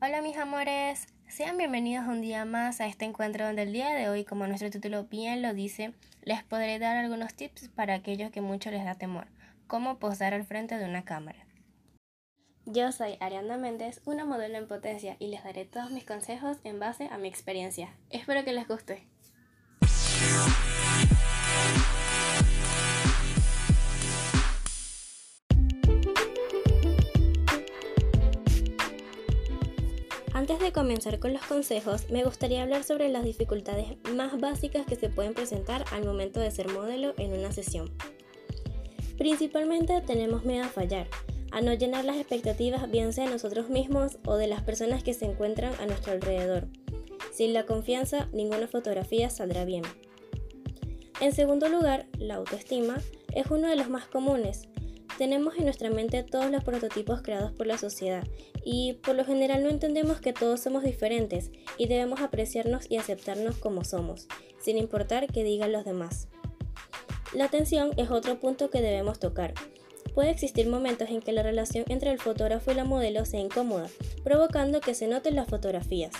Hola mis amores, sean bienvenidos un día más a este encuentro donde el día de hoy, como nuestro título bien lo dice, les podré dar algunos tips para aquellos que mucho les da temor, cómo posar al frente de una cámara. Yo soy Ariana Méndez, una modelo en potencia y les daré todos mis consejos en base a mi experiencia. Espero que les guste. De comenzar con los consejos, me gustaría hablar sobre las dificultades más básicas que se pueden presentar al momento de ser modelo en una sesión. Principalmente tenemos miedo a fallar, a no llenar las expectativas bien sea de nosotros mismos o de las personas que se encuentran a nuestro alrededor. Sin la confianza, ninguna fotografía saldrá bien. En segundo lugar, la autoestima es uno de los más comunes, tenemos en nuestra mente todos los prototipos creados por la sociedad y por lo general no entendemos que todos somos diferentes y debemos apreciarnos y aceptarnos como somos, sin importar qué digan los demás. La atención es otro punto que debemos tocar. Puede existir momentos en que la relación entre el fotógrafo y la modelo sea incómoda, provocando que se noten las fotografías.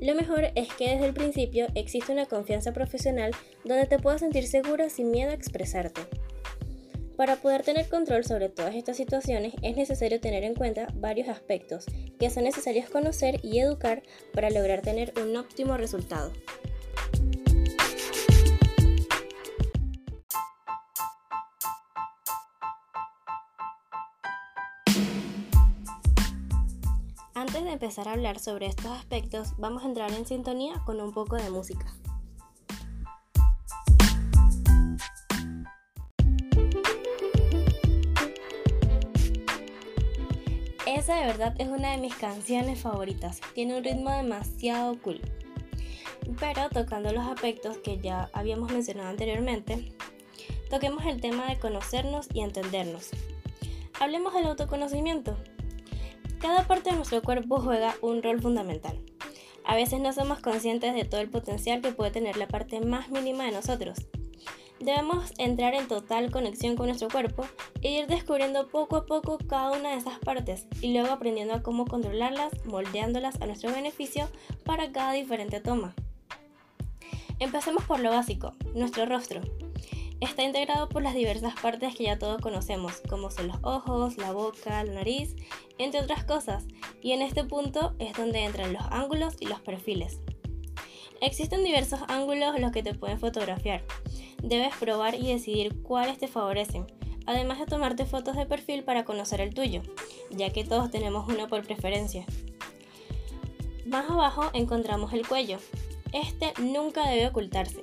Lo mejor es que desde el principio existe una confianza profesional donde te puedas sentir segura sin miedo a expresarte. Para poder tener control sobre todas estas situaciones es necesario tener en cuenta varios aspectos que son necesarios conocer y educar para lograr tener un óptimo resultado. Antes de empezar a hablar sobre estos aspectos, vamos a entrar en sintonía con un poco de música. De verdad es una de mis canciones favoritas. Tiene un ritmo demasiado cool. Pero tocando los aspectos que ya habíamos mencionado anteriormente, toquemos el tema de conocernos y entendernos. Hablemos del autoconocimiento. Cada parte de nuestro cuerpo juega un rol fundamental. A veces no somos conscientes de todo el potencial que puede tener la parte más mínima de nosotros. Debemos entrar en total conexión con nuestro cuerpo e ir descubriendo poco a poco cada una de esas partes y luego aprendiendo a cómo controlarlas, moldeándolas a nuestro beneficio para cada diferente toma. Empecemos por lo básico, nuestro rostro. Está integrado por las diversas partes que ya todos conocemos, como son los ojos, la boca, la nariz, entre otras cosas, y en este punto es donde entran los ángulos y los perfiles. Existen diversos ángulos los que te pueden fotografiar, debes probar y decidir cuáles te favorecen, además de tomarte fotos de perfil para conocer el tuyo, ya que todos tenemos uno por preferencia. Más abajo encontramos el cuello. Este nunca debe ocultarse,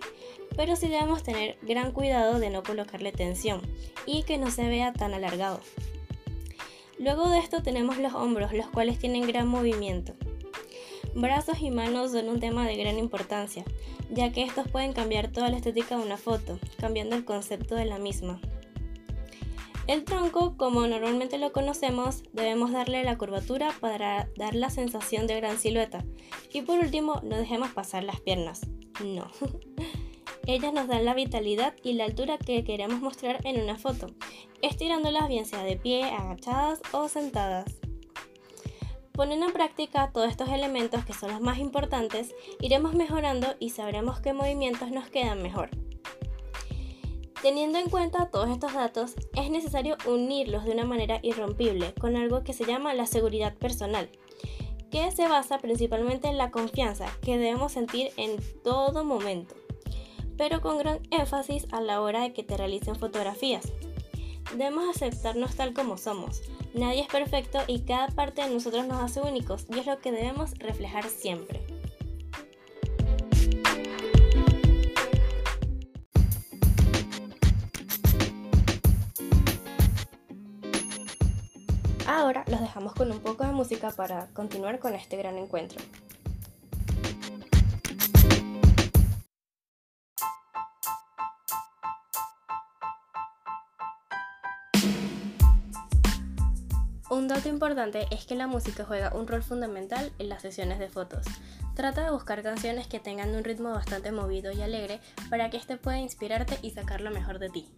pero sí debemos tener gran cuidado de no colocarle tensión y que no se vea tan alargado. Luego de esto tenemos los hombros, los cuales tienen gran movimiento. Brazos y manos son un tema de gran importancia, ya que estos pueden cambiar toda la estética de una foto, cambiando el concepto de la misma. El tronco, como normalmente lo conocemos, debemos darle la curvatura para dar la sensación de gran silueta. Y por último, no dejemos pasar las piernas. No. Ellas nos dan la vitalidad y la altura que queremos mostrar en una foto, estirándolas bien sea de pie, agachadas o sentadas. Poniendo en práctica todos estos elementos que son los más importantes, iremos mejorando y sabremos qué movimientos nos quedan mejor. Teniendo en cuenta todos estos datos, es necesario unirlos de una manera irrompible con algo que se llama la seguridad personal, que se basa principalmente en la confianza que debemos sentir en todo momento, pero con gran énfasis a la hora de que te realicen fotografías. Debemos aceptarnos tal como somos, Nadie es perfecto y cada parte de nosotros nos hace únicos y es lo que debemos reflejar siempre. Ahora los dejamos con un poco de música para continuar con este gran encuentro. Un dato importante es que la música juega un rol fundamental en las sesiones de fotos, Trata de buscar canciones que tengan un ritmo bastante movido y alegre para que este pueda inspirarte y sacar lo mejor de ti.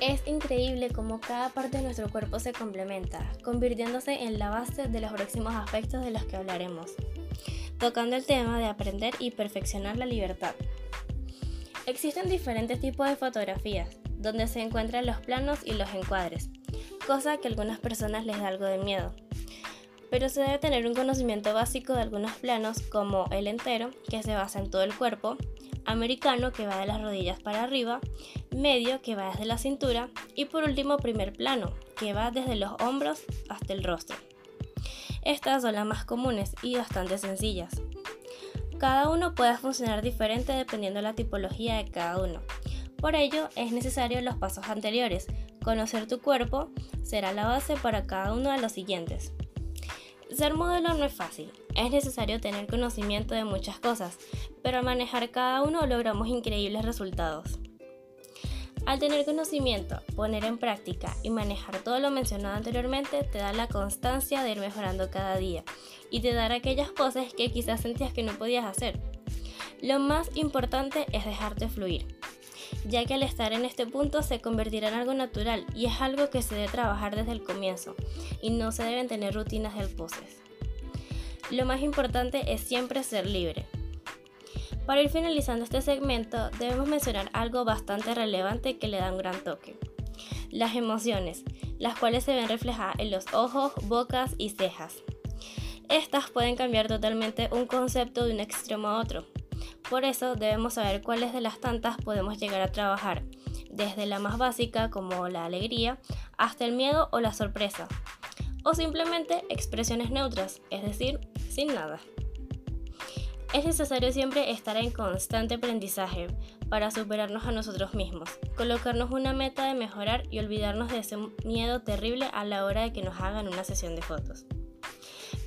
Es increíble cómo cada parte de nuestro cuerpo se complementa, convirtiéndose en la base de los próximos aspectos de los que hablaremos, tocando el tema de aprender y perfeccionar la libertad. Existen diferentes tipos de fotografías, donde se encuentran los planos y los encuadres, cosa que a algunas personas les da algo de miedo. Pero se debe tener un conocimiento básico de algunos planos como el entero, que se basa en todo el cuerpo, americano, que va de las rodillas para arriba, medio, que va desde la cintura, y por último primer plano, que va desde los hombros hasta el rostro. Estas son las más comunes y bastante sencillas. Cada uno puede funcionar diferente dependiendo de la tipología de cada uno, por ello, es necesario los pasos anteriores. Conocer tu cuerpo será la base para cada uno de los siguientes. Ser modelo no es fácil, es necesario tener conocimiento de muchas cosas, pero al manejar cada uno logramos increíbles resultados. Al tener conocimiento, poner en práctica y manejar todo lo mencionado anteriormente te da la constancia de ir mejorando cada día y te dará aquellas cosas que quizás sentías que no podías hacer. Lo más importante es dejarte fluir ya que al estar en este punto se convertirá en algo natural y es algo que se debe trabajar desde el comienzo y no se deben tener rutinas del poses. Lo más importante es siempre ser libre. Para ir finalizando este segmento, debemos mencionar algo bastante relevante que le da un gran toque. Las emociones, las cuales se ven reflejadas en los ojos, bocas y cejas. Estas pueden cambiar totalmente un concepto de un extremo a otro, por eso debemos saber cuáles de las tantas podemos llegar a trabajar, desde la más básica como la alegría hasta el miedo o la sorpresa, o simplemente expresiones neutras, es decir, sin nada. Es necesario siempre estar en constante aprendizaje para superarnos a nosotros mismos, colocarnos una meta de mejorar y olvidarnos de ese miedo terrible a la hora de que nos hagan una sesión de fotos.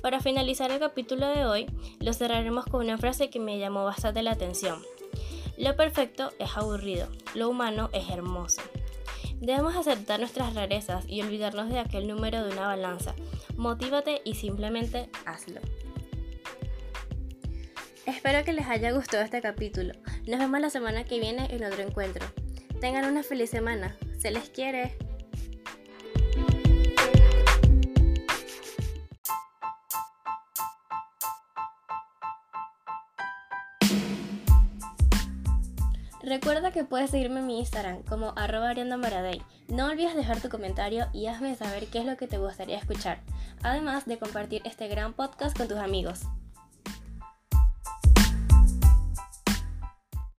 Para finalizar el capítulo de hoy, lo cerraremos con una frase que me llamó bastante la atención. Lo perfecto es aburrido, lo humano es hermoso. Debemos aceptar nuestras rarezas y olvidarnos de aquel número de una balanza. Motívate y simplemente hazlo. Espero que les haya gustado este capítulo. Nos vemos la semana que viene en otro encuentro. Tengan una feliz semana. Se les quiere. Recuerda que puedes seguirme en mi Instagram como arroba No olvides dejar tu comentario y hazme saber qué es lo que te gustaría escuchar, además de compartir este gran podcast con tus amigos.